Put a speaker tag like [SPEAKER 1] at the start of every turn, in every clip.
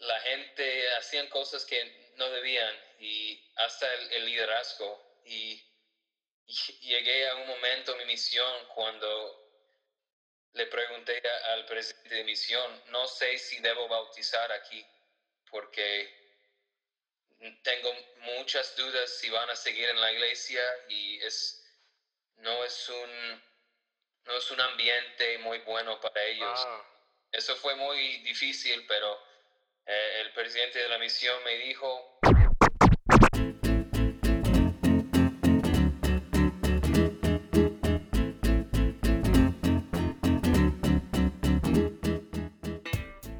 [SPEAKER 1] la gente hacían cosas que no debían y hasta el, liderazgo. Y, llegué a un momento en mi misión cuando le pregunté al presidente de misión, no sé si debo bautizar aquí porque tengo muchas dudas si van a seguir en la iglesia y es no es un no es un ambiente muy bueno para ellos. Ah. Eso fue muy difícil, pero eh, el presidente de la misión me dijo...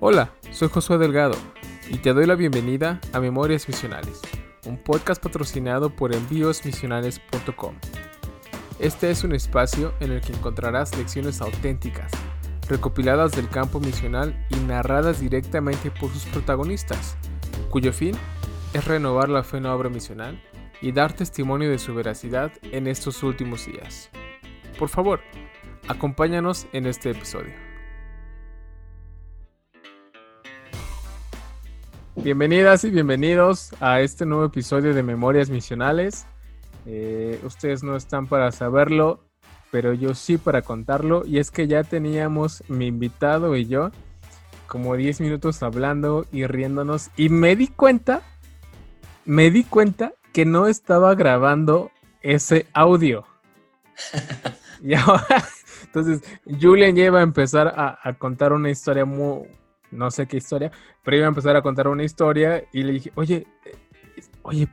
[SPEAKER 2] Hola, soy Josué Delgado y te doy la bienvenida a Memorias Misionales, un podcast patrocinado por envíosmisionales.com. Este es un espacio en el que encontrarás lecciones auténticas, recopiladas del campo misional y narradas directamente por sus protagonistas, cuyo fin es renovar la fe en la obra misional y dar testimonio de su veracidad en estos últimos días. Por favor, acompáñanos en este episodio. Bienvenidas y bienvenidos a este nuevo episodio de Memorias Misionales. Eh, ustedes no están para saberlo, pero yo sí para contarlo. Y es que ya teníamos mi invitado y yo como 10 minutos hablando y riéndonos. Y me di cuenta, me di cuenta que no estaba grabando ese audio. y entonces Julian ya iba a empezar a, a, contar una historia muy, no sé qué historia, pero iba a empezar a contar una historia y le dije, oye, eh, oye,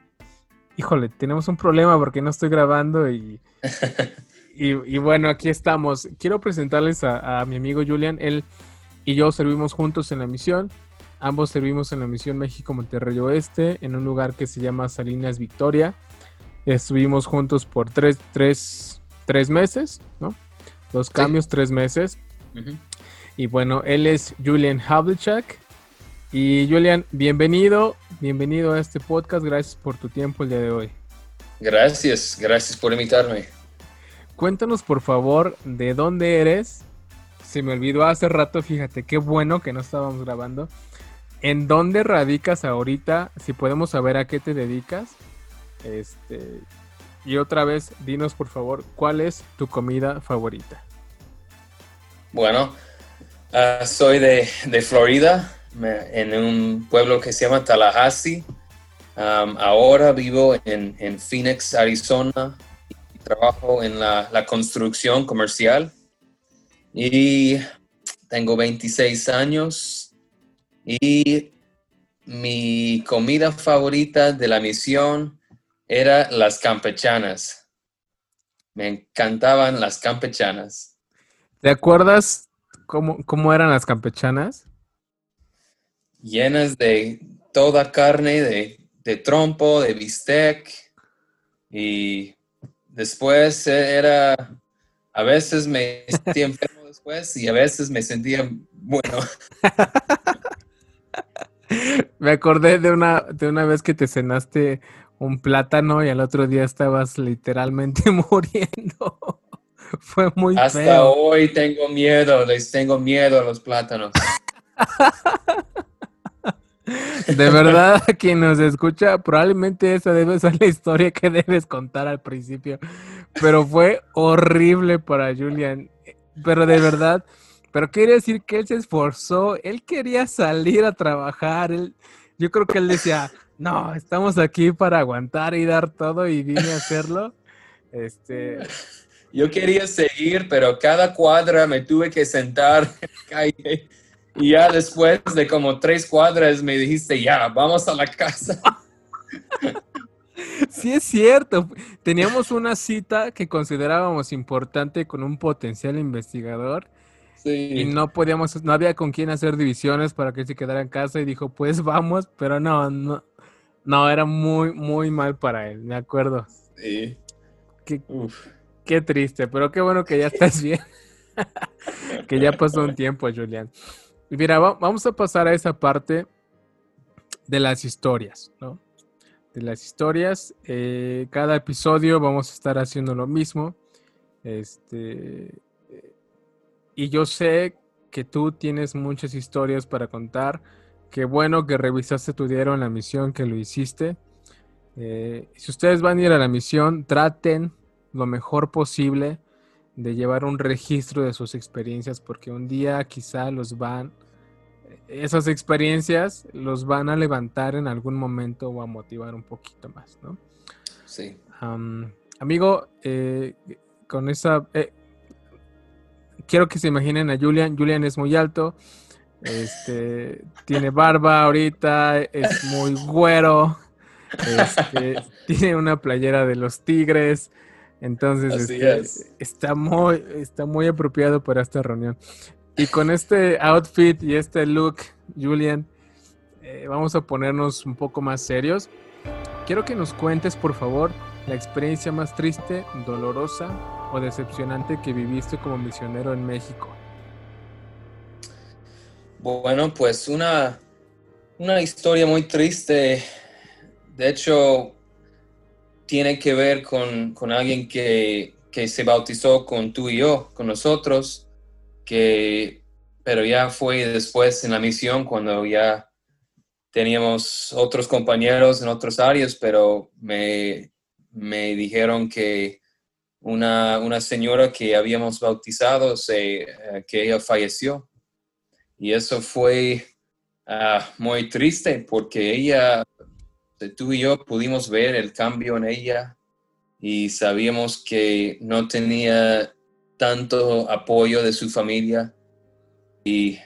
[SPEAKER 2] híjole, tenemos un problema porque no estoy grabando y, y, bueno, aquí estamos. Quiero presentarles a, mi amigo Julian. Él y yo servimos juntos en la misión. Ambos servimos en la misión México Monterrey Oeste, en un lugar que se llama Salinas Victoria. Estuvimos juntos por tres, tres, tres meses, ¿no? Dos cambios, tres meses. Y bueno, él es Julian Havlicek. Y Julian, bienvenido, bienvenido a este podcast. Gracias por tu tiempo el día de hoy.
[SPEAKER 1] Gracias, gracias por invitarme.
[SPEAKER 2] Cuéntanos por favor de dónde eres. Se me olvidó hace rato, fíjate, qué bueno que no estábamos grabando. ¿En dónde radicas ahorita? Si podemos saber a qué te dedicas. Este, y otra vez, dinos por favor, ¿cuál es tu comida favorita?
[SPEAKER 1] Bueno, ah, soy de, Florida, en un pueblo que se llama Tallahassee. Ahora vivo en, Phoenix, Arizona, trabajo en la, construcción comercial. Y tengo 26 años. Y mi comida favorita de la misión era las campechanas. Me encantaban las campechanas.
[SPEAKER 2] ¿Te acuerdas cómo, cómo eran las campechanas?
[SPEAKER 1] llenas de toda carne, de, trompo, de bistec. Y después era, a veces me sentía enfermo después y a veces me sentía bueno.
[SPEAKER 2] me acordé de una, de una vez que te cenaste un plátano y al otro día estabas literalmente muriendo. Fue muy
[SPEAKER 1] Hasta hoy tengo miedo, les tengo miedo a los plátanos.
[SPEAKER 2] De verdad, quien nos escucha, probablemente esa debe ser la historia que debes contar al principio. Pero fue horrible para Julian. Pero de verdad, pero quiere decir que él se esforzó, él quería salir a trabajar. Él, yo creo que él decía, no, estamos aquí para aguantar y dar todo y vine a hacerlo. Este.
[SPEAKER 1] Yo quería seguir, pero cada cuadra me tuve que sentar. Y ya después de como tres cuadras me dijiste, ya, vamos a la casa.
[SPEAKER 2] Sí, es cierto. Teníamos una cita que considerábamos importante con un potencial investigador. Y no podíamos, no había con quién hacer divisiones para que se quedara en casa y dijo, pues vamos, pero no, no, no, era muy, muy mal para él, me acuerdo.
[SPEAKER 1] Sí.
[SPEAKER 2] Qué, qué triste, pero qué bueno que ya estás bien. que ya pasó un tiempo, Julián. Mira, vamos a pasar a esa parte de las historias, ¿no? De las historias. Eh, cada episodio vamos a estar haciendo lo mismo. Este. Y yo sé que tú tienes muchas historias para contar. qué bueno que revisaste tu diario en la misión, que lo hiciste. Eh, si ustedes van a ir a la misión, traten lo mejor posible de llevar un registro de sus experiencias, porque un día quizá los van, esas experiencias los van a levantar en algún momento o a motivar un poquito más, ¿no?
[SPEAKER 1] Sí.
[SPEAKER 2] amigo, eh, con esa... Eh, quiero que se imaginen a Julian. Julian es muy alto, este, tiene barba ahorita, es muy güero, este, tiene una playera de los Tigres. Entonces este, está muy, está muy apropiado para esta reunión. Y con este outfit y este look, Julian, eh, vamos a ponernos un poco más serios. Quiero que nos cuentes, por favor, la experiencia más triste, dolorosa o decepcionante que viviste como misionero en México.
[SPEAKER 1] Bueno, pues una, una historia muy triste. De hecho, tiene que ver con, alguien que, se bautizó con tú y yo, con nosotros, que, pero ya fue después en la misión cuando ya teníamos otros compañeros en otras áreas, pero me, dijeron que una, señora que habíamos bautizado, se, eh, que ella falleció. Y eso fue ah, muy triste porque ella tú y yo pudimos ver el cambio en ella y sabíamos que no tenía tanto apoyo de su familia y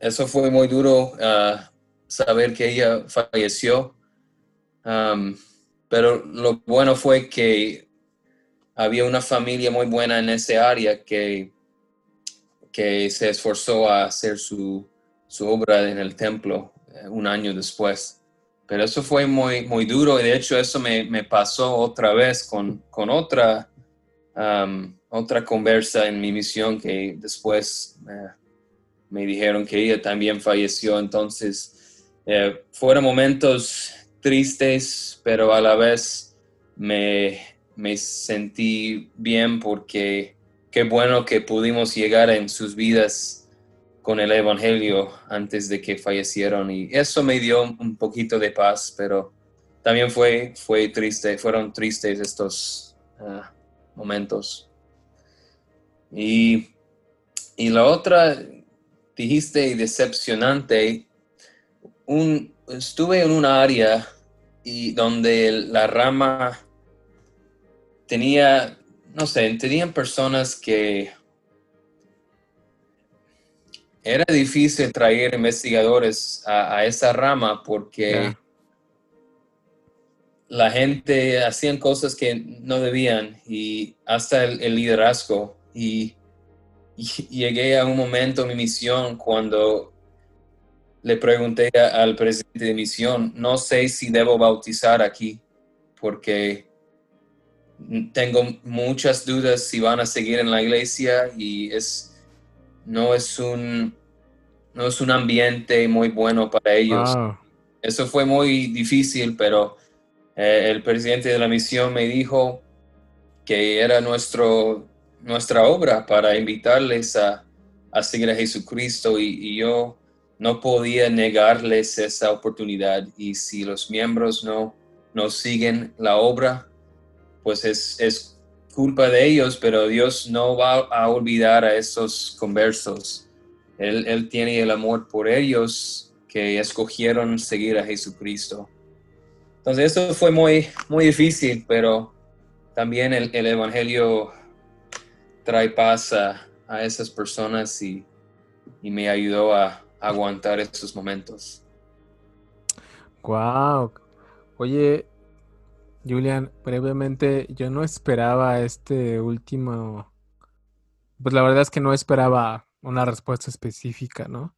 [SPEAKER 1] eso fue muy duro uh, saber que ella falleció. Pero lo bueno fue que había una familia muy buena en ese área que, que se esforzó a hacer su, su obra en el templo eh, un año después. Pero eso fue muy, muy duro y de hecho eso me, me pasó otra vez con, con otra, um, otra conversa en mi misión que después eh, me dijeron que ella también falleció. Entonces, eh, fueron momentos tristes, pero a la vez me, me sentí bien porque qué bueno que pudimos llegar en sus vidas con el Evangelio antes de que fallecieron y eso me dio un poquito de paz, pero también fue, fue triste, fueron tristes estos ah, momentos. Y, y, la otra, dijiste decepcionante, un, estuve en un área y donde la rama tenía, no sé, tenían personas que era difícil traer investigadores a, esa rama porque la gente hacían cosas que no debían y hasta el, liderazgo. Y, llegué a un momento en mi misión cuando le pregunté al presidente de misión, no sé si debo bautizar aquí porque tengo muchas dudas si van a seguir en la iglesia y es no es un, no es un ambiente muy bueno para ellos. Eso fue muy difícil, pero eh, el presidente de la misión me dijo que era nuestro, nuestra obra para invitarles a, seguir a Jesucristo y, yo no podía negarles esa oportunidad y si los miembros no, no siguen la obra, pues es, es culpa de ellos, pero Dios no va a olvidar a esos conversos. Él, tiene el amor por ellos que escogieron seguir a Jesucristo. Entonces eso fue muy, muy difícil, pero también el, Evangelio trae paz a, esas personas y, y, me ayudó a, aguantar esos momentos.
[SPEAKER 2] Wow. Oye, Julian, brevemente, yo no esperaba este último, pues la verdad es que no esperaba una respuesta específica, ¿no?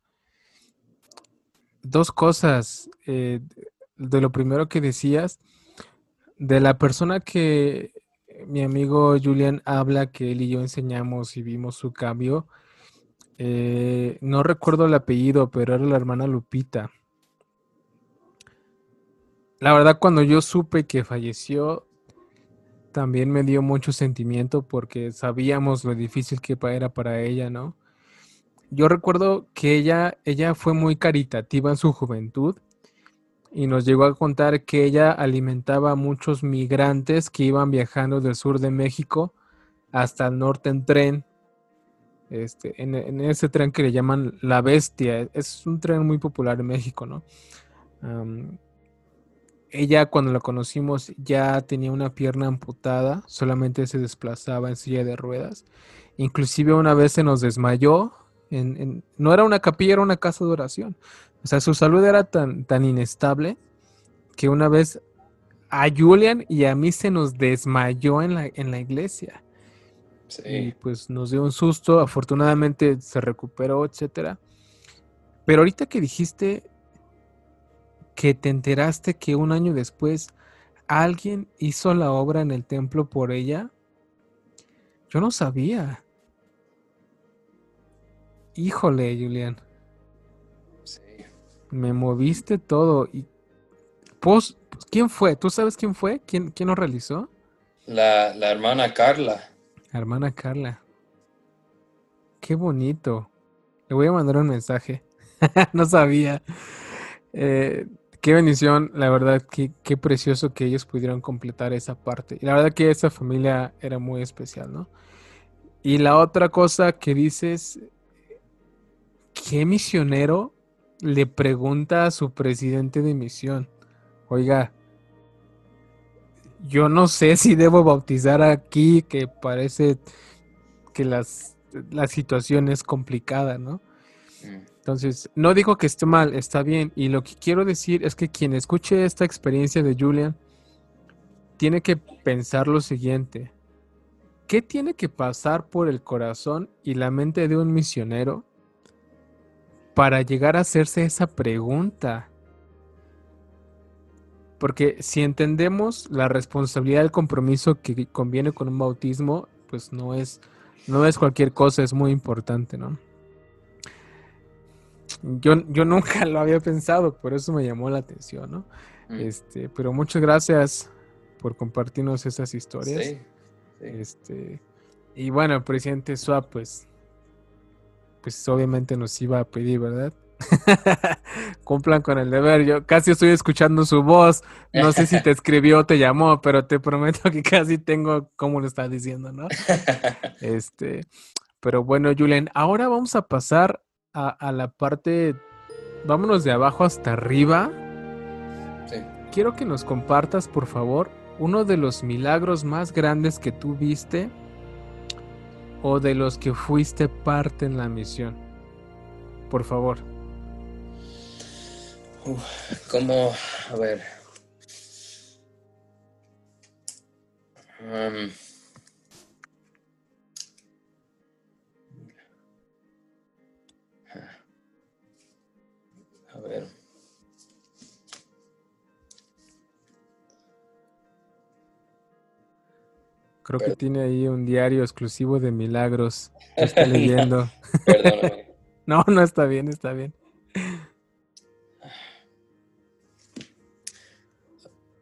[SPEAKER 2] Dos cosas, eh, de lo primero que decías, de la persona que mi amigo Julian habla, que él y yo enseñamos y vimos su cambio, eh, no recuerdo el apellido, pero era la hermana Lupita. La verdad, cuando yo supe que falleció, también me dio mucho sentimiento porque sabíamos lo difícil que era para ella, ¿no? yo recuerdo que ella, ella fue muy caritativa en su juventud y nos llegó a contar que ella alimentaba a muchos migrantes que iban viajando del sur de México hasta el norte en tren. Este, en, ese tren que le llaman La Bestia, es un tren muy popular en México, ¿no? Ella cuando la conocimos ya tenía una pierna amputada, solamente se desplazaba en silla de ruedas. Inclusive una vez se nos desmayó, no era una capilla, era una casa de oración. O sea, su salud era tan, tan inestable que una vez a Julian y a mí se nos desmayó en la, en la iglesia. Y pues nos dio un susto, afortunadamente se recuperó, etcétera. Pero ahorita que dijiste que te enteraste que un año después alguien hizo la obra en el templo por ella, yo no sabía. Híjole, Julián. Sí. Me moviste todo. Y, pues, ¿Quién fue? ¿Tú sabes quién fue? ¿Quién, quién lo realizó?
[SPEAKER 1] La, la hermana Carla.
[SPEAKER 2] La hermana Carla. Qué bonito. Le voy a mandar un mensaje. no sabía. Eh, qué bendición, la verdad, qué, precioso que ellos pudieron completar esa parte. Y la verdad que esa familia era muy especial, ¿no? Y la otra cosa que dices ¿qué misionero le pregunta a su presidente de misión? Oiga, yo no sé si debo bautizar aquí, que parece que las, la situación es complicada, ¿no? Mm. Entonces, no digo que esté mal, está bien. Y lo que quiero decir es que quien escuche esta experiencia de Julian tiene que pensar lo siguiente. ¿Qué tiene que pasar por el corazón y la mente de un misionero para llegar a hacerse esa pregunta. Porque si entendemos la responsabilidad del compromiso que conviene con un bautismo, pues no es, no es cualquier cosa, es muy importante, ¿no? Yo, yo nunca lo había pensado, por eso me llamó la atención, ¿no? Mm. Este, pero muchas gracias por compartirnos esas historias. Sí, Este, y bueno, el presidente Swap, pues pues obviamente nos iba a pedir, ¿verdad? Cumplan con el deber. Yo casi estoy escuchando su voz. No sé si te escribió o te llamó, pero te prometo que casi tengo cómo lo está diciendo, ¿no? Este, pero bueno, Julian, ahora vamos a pasar a, a la parte. Vámonos de abajo hasta arriba. Sí. Quiero que nos compartas, por favor, uno de los milagros más grandes que tú viste o de los que fuiste parte en la misión? Por favor.
[SPEAKER 1] como, a ver. Um, ver.
[SPEAKER 2] Creo que tiene ahí un diario exclusivo de milagros. está leyendo. no, no está bien, está bien.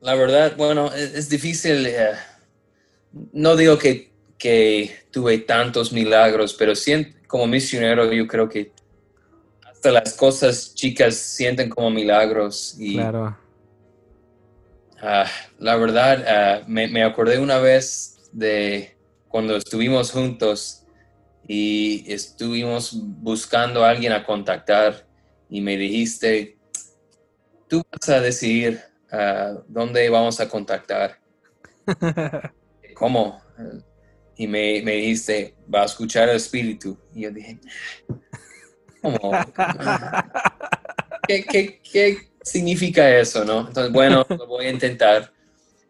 [SPEAKER 1] La verdad, bueno, es, difícil. Eh, no digo que, tuve tantos milagros, pero siento, como misionero yo creo que hasta las cosas chicas sienten como milagros. Y, claro. Ah, la verdad, ah, me, me acordé una vez de cuando estuvimos juntos y estuvimos buscando a alguien a contactar y me dijiste, tú vas a decidir uh, dónde vamos a contactar. ¿Cómo? Y me, me, dijiste, va a escuchar el espíritu. Y yo dije, ¿Qué, qué, qué significa eso, no? Entonces, bueno, lo voy a intentar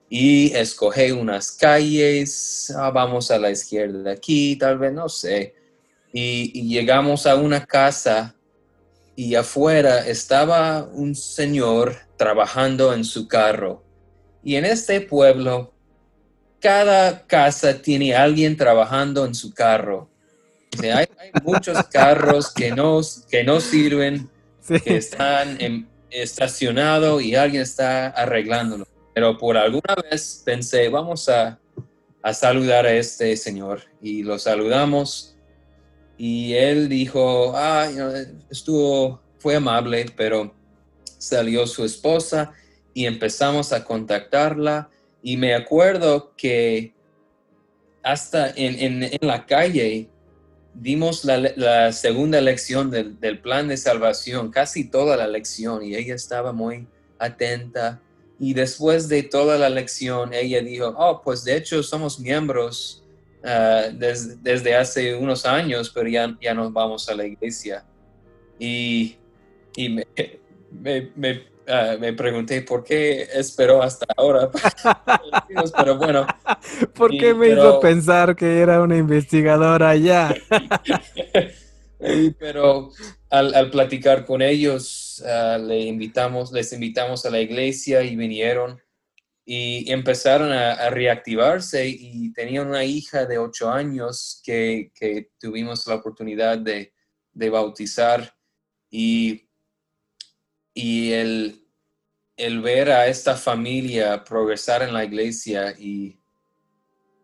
[SPEAKER 1] y escoge unas calles, ah, vamos a la izquierda de aquí, tal vez, no sé. Y, llegamos a una casa y afuera estaba un señor trabajando en su carro. Y en este pueblo, cada casa tiene alguien trabajando en su carro. Hay, muchos carros que no, que no sirven, que están estacionados y alguien está arreglándolo. Pero por alguna vez pensé, vamos a, saludar a este señor. Y lo saludamos. Y él dijo, ah, estuvo, fue amable, pero salió su esposa y empezamos a contactarla. Y me acuerdo que hasta en, la calle dimos la, segunda lección del, del, plan de salvación, casi toda la lección, y ella estaba muy atenta. Y después de toda la lección, ella dijo, oh, pues de hecho somos miembros Ah, desde hace unos años, pero ya, ya nos vamos a la iglesia. Y, y me, me, ah, me, pregunté por qué esperó hasta ahora. pero bueno.
[SPEAKER 2] ¿Por qué me hizo pensar que era una investigadora ya?
[SPEAKER 1] pero al, al, platicar con ellos, ah, le invitamos, les invitamos a la iglesia y vinieron y empezaron a, reactivarse y tenían una hija de ocho años que, tuvimos la oportunidad de, bautizar y, y el, ver a esta familia progresar en la iglesia y,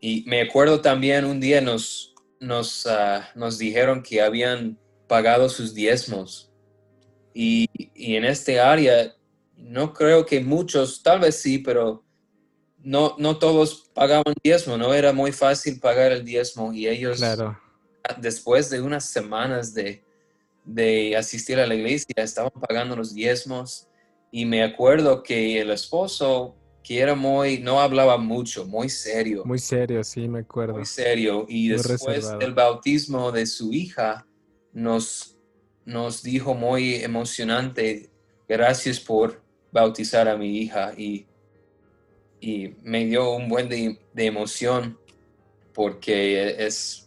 [SPEAKER 1] y me acuerdo también un día nos, nos, ah, nos dijeron que habían pagado sus diezmos. Y, y en este área no creo que muchos, tal vez sí, pero no, no todos pagaban diezmo, no era muy fácil pagar el diezmo y ellos, después de unas semanas de, asistir a la iglesia, estaban pagando los diezmos y me acuerdo que el esposo, que era muy, no hablaba mucho, muy serio.
[SPEAKER 2] Muy serio, sí, me acuerdo.
[SPEAKER 1] Muy serio. Y después del bautismo de su hija, nos, nos dijo muy emocionante, gracias por bautizar a mi hija y y me dio un buen de, emoción porque es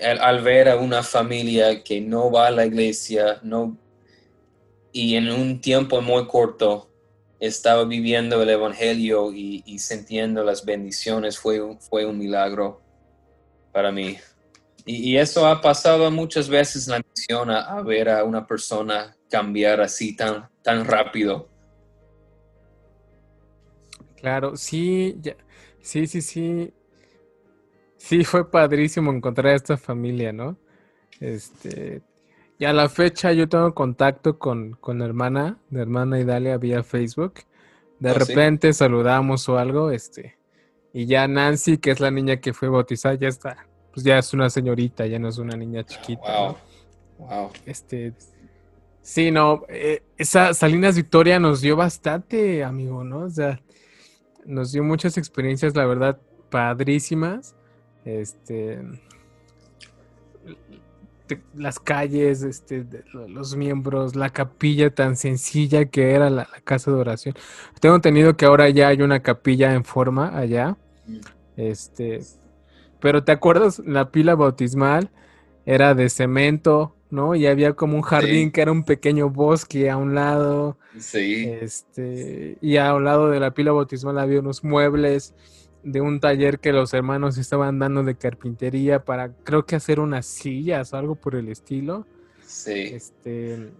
[SPEAKER 1] al, ver a una familia que no va a la iglesia no y en un tiempo muy corto estaba viviendo el evangelio y, sintiendo las bendiciones fue, fue un milagro para mí y, eso ha pasado muchas veces en la misión a, ver a una persona cambiar así tan, tan rápido
[SPEAKER 2] Claro, sí, sí, sí, sí. Sí, fue padrísimo encontrar a esta familia, ¿no? Este, y a la fecha yo tengo contacto con, con la hermana, de hermana Idalia vía Facebook. De ah, repente saludamos o algo, este, y ya Nancy, que es la niña que fue bautizada, ya está, pues ya es una señorita, ya no es una niña chiquita. Wow. Wow. Este, sí, no, eh, esa Salinas Victoria nos dio bastante, amigo, ¿no? O sea, nos dio muchas experiencias, la verdad, padrísimas. Este, las calles, este, los miembros, la capilla tan sencilla que era la, casa de oración. Tengo entendido que ahora ya hay una capilla en forma allá. Este, pero ¿te acuerdas? La pila bautismal era de cemento, ¿no? Y había como un jardín que era un pequeño bosque a un lado.
[SPEAKER 1] Sí.
[SPEAKER 2] Este, y a un lado de la pila bautismal había unos muebles de un taller que los hermanos estaban dando de carpintería para, creo que hacer unas sillas o algo por el estilo.
[SPEAKER 1] Sí.
[SPEAKER 2] Este,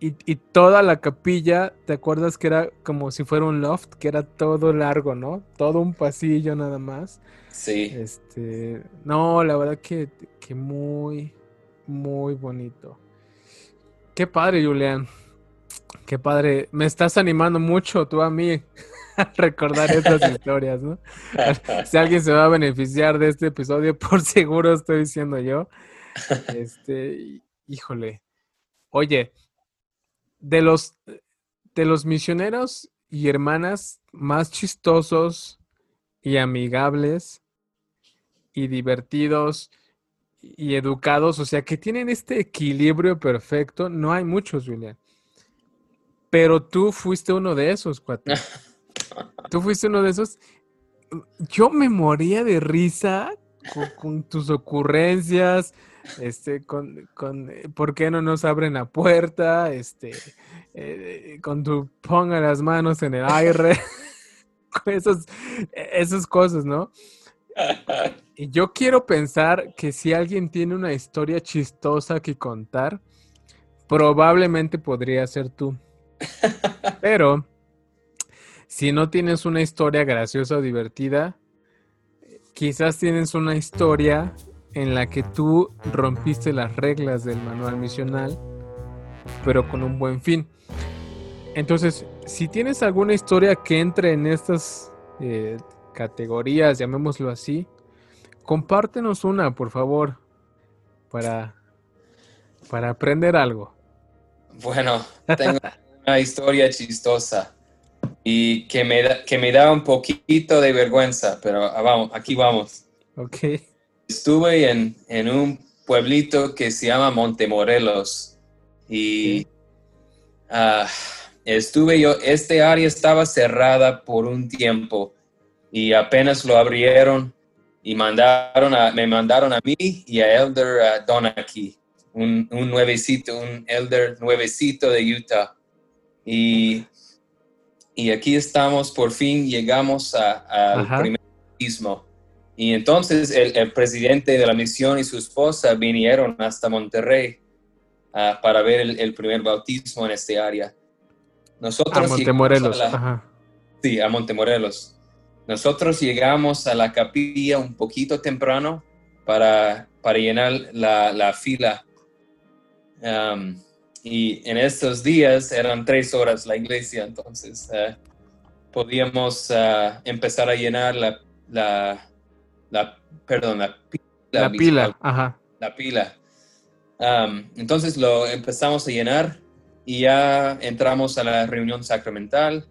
[SPEAKER 2] y, y, toda la capilla, ¿te acuerdas que era como si fuera un loft, que era todo largo, ¿no? Todo un pasillo nada más.
[SPEAKER 1] Sí.
[SPEAKER 2] Este, no, la verdad que, que muy, muy bonito. Qué padre, Julián. Qué padre. Me estás animando mucho tú a mí recordar estas historias, ¿no? Si alguien se va a beneficiar de este episodio, por seguro estoy diciendo yo. Este, híjole. Oye, de los de los misioneros y hermanas más chistosos y amigables y divertidos y educados, o sea, que tienen este equilibrio perfecto, no hay muchos, Julián. Pero tú fuiste uno de esos, cuate. Tú fuiste uno de esos. Yo me moría de risa con, tus ocurrencias, este, con, con, ¿por qué no nos abren la puerta? Este, eh, con tu ponga las manos en el aire, esas cosas, ¿no? Y yo quiero pensar que si alguien tiene una historia chistosa que contar, probablemente podría ser tú. Pero si no tienes una historia graciosa o divertida, quizás tienes una historia en la que tú rompiste las reglas del manual misional, pero con un buen fin. Entonces, si tienes alguna historia que entre en estas eh, categorías, llamémoslo así, compártenos una, por favor, para, para aprender algo.
[SPEAKER 1] Bueno, tengo una historia chistosa y que me, da, que me da un poquito de vergüenza, pero ah, vamos, aquí vamos.
[SPEAKER 2] Ok.
[SPEAKER 1] Estuve en, en un pueblito que se llama Montemorelos y ah, estuve yo, este área estaba cerrada por un tiempo y apenas lo abrieron y mandaron a, me mandaron a mí y a Elder Donaki, un, un nuevecito, un Elder nuevecito de Utah. Y, y aquí estamos, por fin llegamos al primer bautismo. Y entonces el, el, presidente de la misión y su esposa vinieron hasta Monterrey uh, para ver el, el, primer bautismo en este área.
[SPEAKER 2] Nosotros a Montemorelos.
[SPEAKER 1] A la, sí, a Montemorelos. Nosotros llegamos a la capilla un poquito temprano para, para llenar la, la fila. Um, y en estos días eran tres horas la iglesia, entonces uh, podíamos uh, empezar a llenar la, la, la perdón, la pila.
[SPEAKER 2] La pila, ajá.
[SPEAKER 1] La pila. Um, entonces lo empezamos a llenar y ya entramos a la reunión sacramental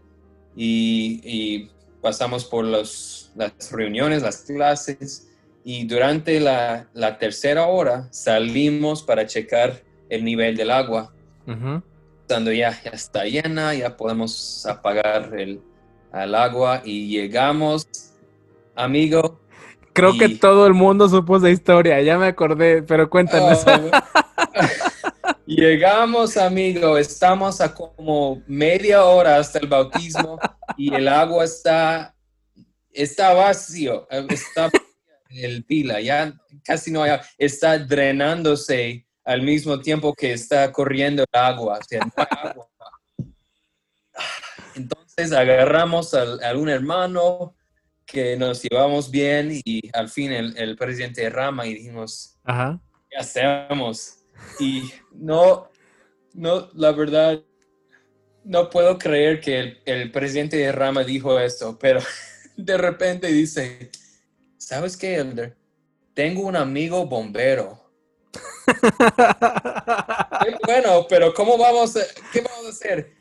[SPEAKER 1] y, y pasamos por los, las reuniones, las clases, y durante la, la, tercera hora salimos para checar el nivel del agua. Cuando ya, ya está llena, ya podemos apagar el, el agua y llegamos, amigo.
[SPEAKER 2] Creo que todo el mundo supo esa historia, ya me acordé, pero cuéntanos. Oh,
[SPEAKER 1] Llegamos, amigo, estamos a como media hora hasta el bautismo y el agua está, está vacío, está el pila, ya casi no hay, está drenándose al mismo tiempo que está corriendo el agua, o sea, no hay agua. Entonces agarramos a, un hermano que nos llevamos bien y al fin el, el presidente Rama y dijimos,
[SPEAKER 2] Ajá.
[SPEAKER 1] ¿qué hacemos? Y no, no, la verdad, no puedo creer que el, el presidente de Rama dijo esto, pero de repente dice, ¿sabes qué, Elder? Tengo un amigo bombero. Bueno, pero ¿cómo vamos a, qué vamos a hacer?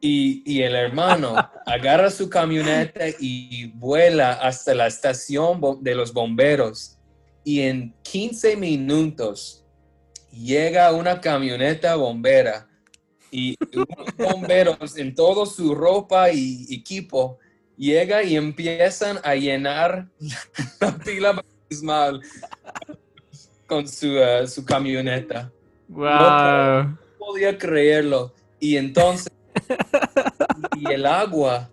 [SPEAKER 1] Y, y, el hermano agarra su camioneta y vuela hasta la estación de los bomberos. Y en 15 minutos llega una camioneta bombera y unos bomberos en toda su ropa y equipo llega y empiezan a llenar la pila bautismal con su, uh, su camioneta.
[SPEAKER 2] Wow.
[SPEAKER 1] No, podía creerlo. Y entonces, y el agua,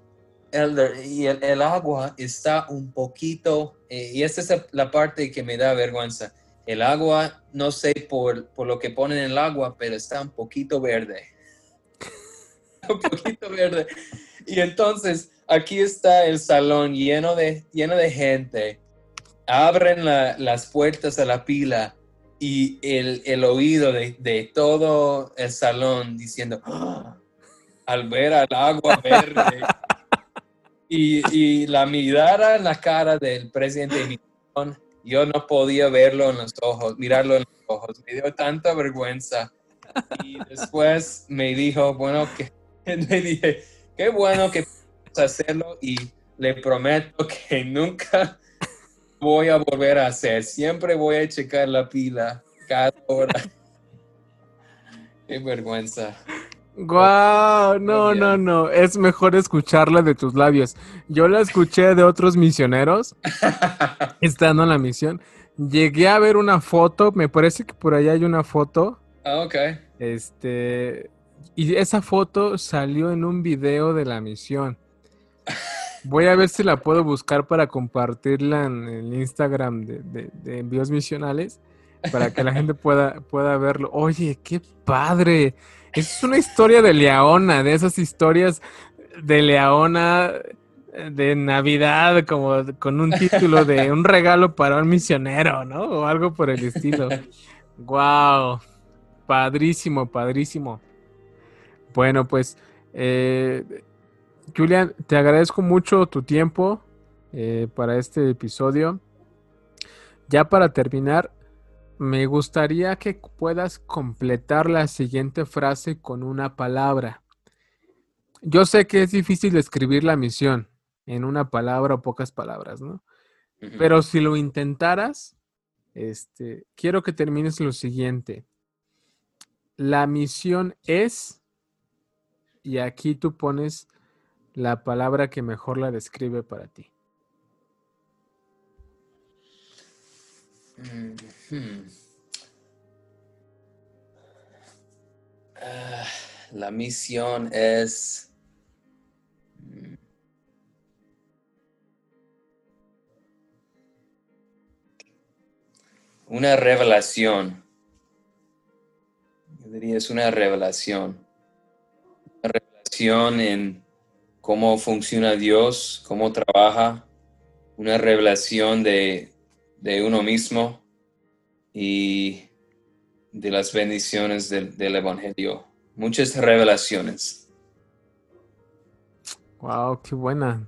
[SPEAKER 1] Elder, y el, el agua está un poquito, eh, y esta es la parte que me da vergüenza el agua, no sé por, lo que ponen en el agua, pero está un poquito verde. un poquito verde. Y entonces aquí está el salón lleno de, lleno de gente. Abren las puertas a la pila y el, oído de, todo el salón diciendo, ¡Ah! al ver al agua verde. y, y, la mirada en la cara del presidente de yo no podía verlo en los ojos, mirarlo en los ojos. Me dio tanta vergüenza. Y después me dijo, bueno, que me dije, qué bueno que hacerlo y le prometo que nunca voy a volver a hacer. Siempre voy a checar la pila cada hora. Qué vergüenza.
[SPEAKER 2] Guau, no, no, no, es mejor escucharla de tus labios. Yo la escuché de otros misioneros estando en la misión. Llegué a ver una foto, me parece que por allá hay una foto.
[SPEAKER 1] Ah, ok.
[SPEAKER 2] Este, y esa foto salió en un video de la misión. Voy a ver si la puedo buscar para compartirla en el Instagram de, de envíos misionales para que la gente pueda, pueda verlo. Oye, qué padre. Es una historia de Leona, de esas historias de Leona de Navidad, como con un título de un regalo para un misionero, ¿no? O algo por el estilo. wow. Padrísimo, padrísimo. Bueno, pues, eh, Julian, te agradezco mucho tu tiempo eh, para este episodio. Ya para terminar, me gustaría que puedas completar la siguiente frase con una palabra. Yo sé que es difícil escribir la misión en una palabra o pocas palabras, ¿no? Pero si lo intentaras, este, quiero que termines lo siguiente. La misión es, y aquí tú pones la palabra que mejor la describe para ti.
[SPEAKER 1] Ah, la misión es... Mm, una revelación. Yo diría es una revelación. Una revelación en cómo funciona Dios, cómo trabaja. Una revelación de de uno mismo y de las bendiciones del, Evangelio. Muchas revelaciones.
[SPEAKER 2] Wow, qué buena,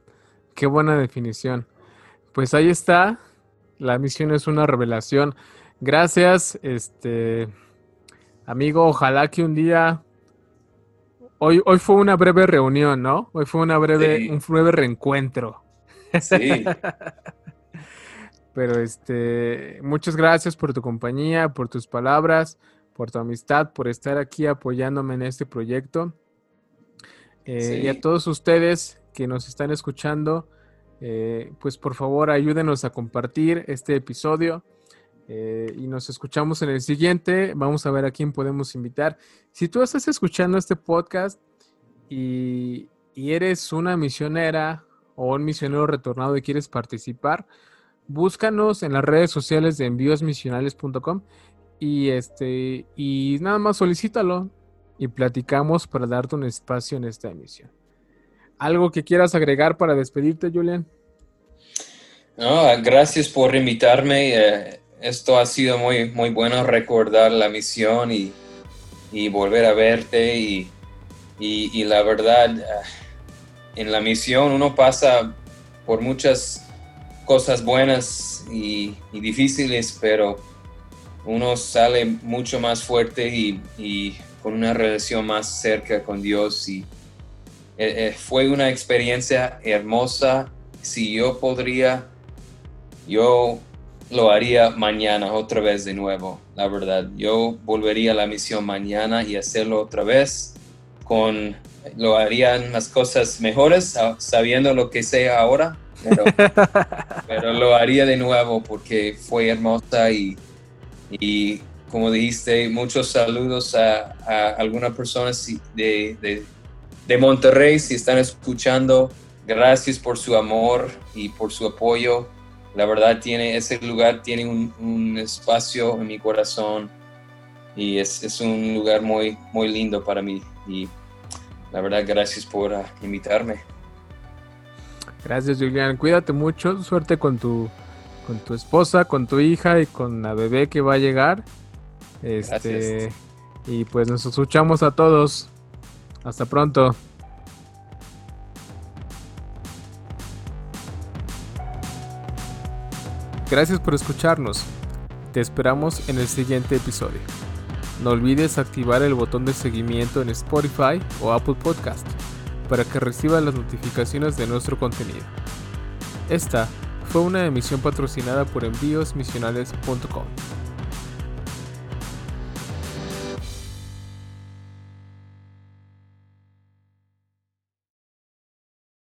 [SPEAKER 2] qué buena definición. Pues ahí está. La misión es una revelación. Gracias, este amigo. Ojalá que un día. Hoy, hoy fue una breve reunión, ¿no? Hoy fue una breve, un breve reencuentro. Sí. Pero este, muchas gracias por tu compañía, por tus palabras, por tu amistad, por estar aquí apoyándome en este proyecto. Eh, y a todos ustedes que nos están escuchando, eh, pues por favor ayúdenos a compartir este episodio. Eh, y nos escuchamos en el siguiente. Vamos a ver a quién podemos invitar. Si tú estás escuchando este podcast y, eres una misionera o un misionero retornado y quieres participar, búscanos en las redes sociales de envíosmisionales.com y este y nada más solicítalo y platicamos para darte un espacio en esta emisión. ¿Algo que quieras agregar para despedirte, Julian?
[SPEAKER 1] No, gracias por invitarme. Eh, esto ha sido muy, muy bueno recordar la misión y, volver a verte y, y la verdad, eh, en la misión uno pasa por muchas cosas buenas y, difíciles, pero uno sale mucho más fuerte y, con una relación más cerca con Dios. Y eh, eh, fue una experiencia hermosa. Si yo podría, yo lo haría mañana otra vez de nuevo, la verdad. Yo volvería a la misión mañana y hacerlo otra vez con lo harían las cosas mejores sabiendo lo que sé ahora pero, lo haría de nuevo porque fue hermosa y, y como dijiste, muchos saludos a, a algunas personas de, de, de, Monterrey si están escuchando. Gracias por su amor y por su apoyo. La verdad, tiene, ese lugar tiene un, un espacio en mi corazón y es, es, un lugar muy, muy lindo para mí. Y la verdad, gracias por uh, invitarme.
[SPEAKER 2] Gracias, Julián. Cuídate mucho. Suerte con tu, con tu esposa, con tu hija y con la bebé que va a llegar. Este, y pues nos escuchamos a todos. Hasta pronto. Gracias por escucharnos. Te esperamos en el siguiente episodio. No olvides activar el botón de seguimiento en Spotify o Apple Podcast para que reciba las notificaciones de nuestro contenido. Esta fue una emisión patrocinada por envíosmisionales.com.